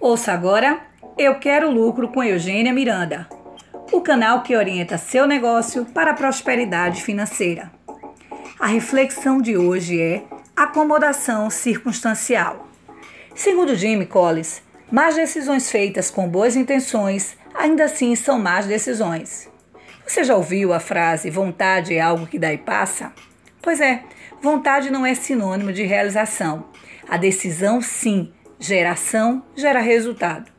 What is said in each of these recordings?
Ouça agora Eu Quero Lucro com Eugênia Miranda, o canal que orienta seu negócio para a prosperidade financeira. A reflexão de hoje é acomodação circunstancial. Segundo Jimmy Collins, más decisões feitas com boas intenções ainda assim são más decisões. Você já ouviu a frase vontade é algo que dá e passa? Pois é, vontade não é sinônimo de realização. A decisão, sim, Geração gera resultado.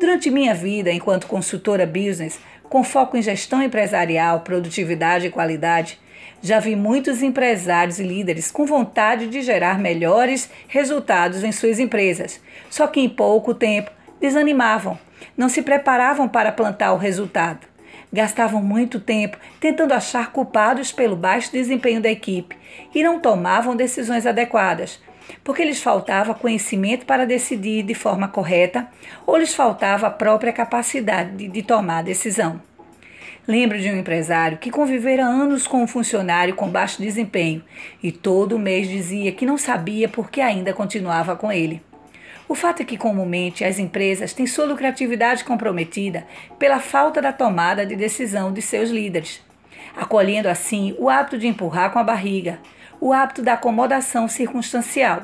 Durante minha vida enquanto consultora business, com foco em gestão empresarial, produtividade e qualidade, já vi muitos empresários e líderes com vontade de gerar melhores resultados em suas empresas, só que em pouco tempo desanimavam, não se preparavam para plantar o resultado. Gastavam muito tempo tentando achar culpados pelo baixo desempenho da equipe e não tomavam decisões adequadas, porque lhes faltava conhecimento para decidir de forma correta ou lhes faltava a própria capacidade de, de tomar decisão. Lembro de um empresário que convivera anos com um funcionário com baixo desempenho e todo mês dizia que não sabia por que ainda continuava com ele. O fato é que, comumente, as empresas têm sua lucratividade comprometida pela falta da tomada de decisão de seus líderes, acolhendo assim o hábito de empurrar com a barriga, o hábito da acomodação circunstancial,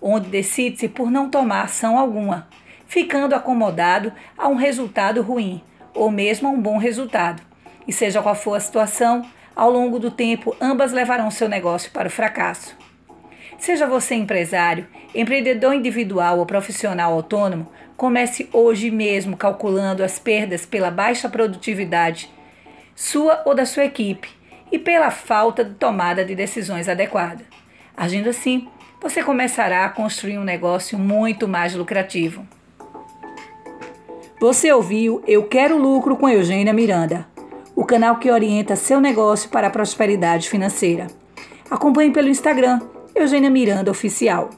onde decide-se por não tomar ação alguma, ficando acomodado a um resultado ruim ou mesmo a um bom resultado. E seja qual for a situação, ao longo do tempo ambas levarão seu negócio para o fracasso. Seja você empresário, empreendedor individual ou profissional autônomo, comece hoje mesmo calculando as perdas pela baixa produtividade sua ou da sua equipe e pela falta de tomada de decisões adequadas. Agindo assim, você começará a construir um negócio muito mais lucrativo. Você ouviu Eu Quero Lucro com Eugênia Miranda, o canal que orienta seu negócio para a prosperidade financeira. Acompanhe pelo Instagram, Eugênia Miranda Oficial.